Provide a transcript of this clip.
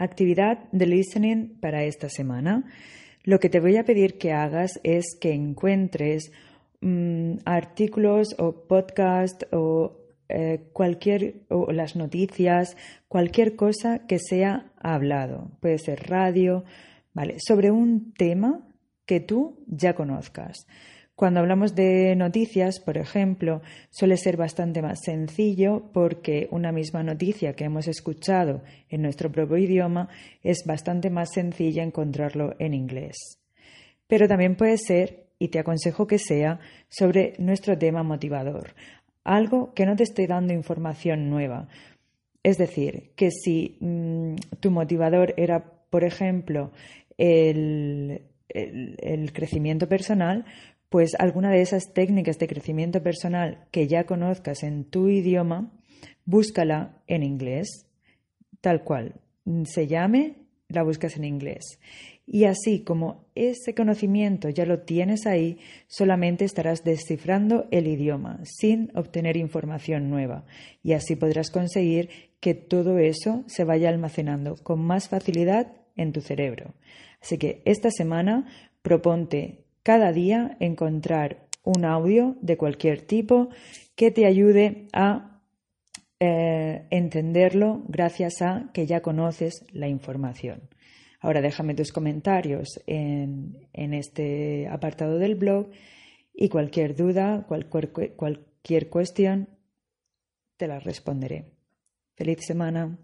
Actividad de listening para esta semana. Lo que te voy a pedir que hagas es que encuentres mm, artículos o podcast o eh, cualquier o las noticias, cualquier cosa que sea hablado. Puede ser radio, vale, sobre un tema que tú ya conozcas. Cuando hablamos de noticias, por ejemplo, suele ser bastante más sencillo porque una misma noticia que hemos escuchado en nuestro propio idioma es bastante más sencilla encontrarlo en inglés. Pero también puede ser, y te aconsejo que sea, sobre nuestro tema motivador, algo que no te esté dando información nueva. Es decir, que si mm, tu motivador era, por ejemplo, el crecimiento personal, pues alguna de esas técnicas de crecimiento personal que ya conozcas en tu idioma, búscala en inglés, tal cual se llame, la buscas en inglés. Y así como ese conocimiento ya lo tienes ahí, solamente estarás descifrando el idioma sin obtener información nueva. Y así podrás conseguir que todo eso se vaya almacenando con más facilidad en tu cerebro. Así que esta semana proponte cada día encontrar un audio de cualquier tipo que te ayude a eh, entenderlo gracias a que ya conoces la información. Ahora déjame tus comentarios en, en este apartado del blog y cualquier duda, cualquier, cualquier cuestión, te la responderé. Feliz semana.